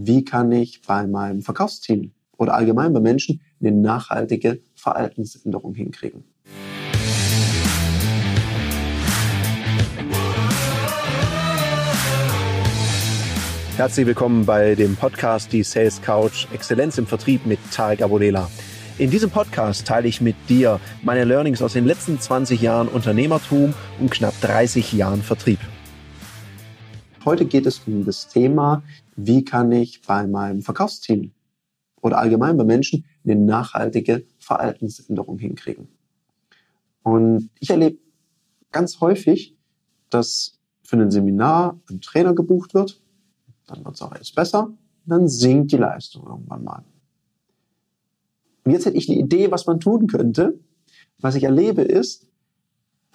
wie kann ich bei meinem Verkaufsteam oder allgemein bei Menschen eine nachhaltige Verhaltensänderung hinkriegen. Herzlich willkommen bei dem Podcast Die Sales Couch Exzellenz im Vertrieb mit Tarek Abodela. In diesem Podcast teile ich mit dir meine Learnings aus den letzten 20 Jahren Unternehmertum und knapp 30 Jahren Vertrieb. Heute geht es um das Thema, wie kann ich bei meinem Verkaufsteam oder allgemein bei Menschen eine nachhaltige Verhaltensänderung hinkriegen. Und ich erlebe ganz häufig, dass für ein Seminar ein Trainer gebucht wird, dann wird es auch erst besser, dann sinkt die Leistung irgendwann mal. Und jetzt hätte ich eine Idee, was man tun könnte. Was ich erlebe ist,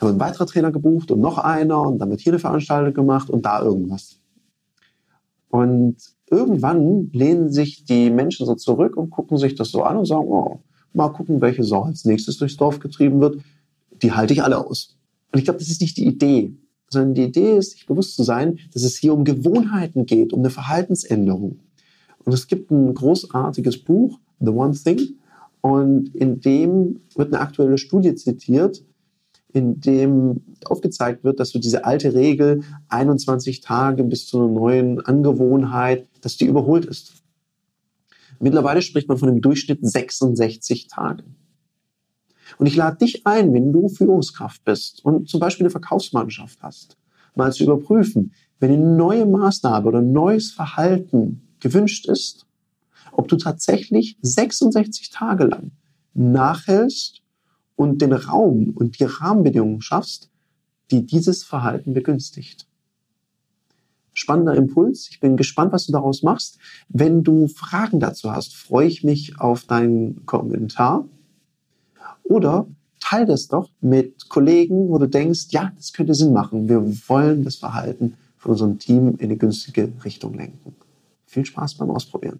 da wird ein weiterer Trainer gebucht und noch einer und dann wird hier eine Veranstaltung gemacht und da irgendwas. Und irgendwann lehnen sich die Menschen so zurück und gucken sich das so an und sagen, oh, mal gucken, welche Sau als nächstes durchs Dorf getrieben wird. Die halte ich alle aus. Und ich glaube, das ist nicht die Idee, sondern die Idee ist, sich bewusst zu sein, dass es hier um Gewohnheiten geht, um eine Verhaltensänderung. Und es gibt ein großartiges Buch, The One Thing, und in dem wird eine aktuelle Studie zitiert, in dem aufgezeigt wird, dass du diese alte Regel 21 Tage bis zu einer neuen Angewohnheit, dass die überholt ist. Mittlerweile spricht man von einem Durchschnitt 66 Tage. Und ich lade dich ein, wenn du Führungskraft bist und zum Beispiel eine Verkaufsmannschaft hast, mal zu überprüfen, wenn eine neue Maßnahme oder neues Verhalten gewünscht ist, ob du tatsächlich 66 Tage lang nachhältst und den Raum und die Rahmenbedingungen schaffst, die dieses Verhalten begünstigt. Spannender Impuls. Ich bin gespannt, was du daraus machst. Wenn du Fragen dazu hast, freue ich mich auf deinen Kommentar. Oder teile das doch mit Kollegen, wo du denkst, ja, das könnte Sinn machen. Wir wollen das Verhalten von unserem Team in eine günstige Richtung lenken. Viel Spaß beim Ausprobieren.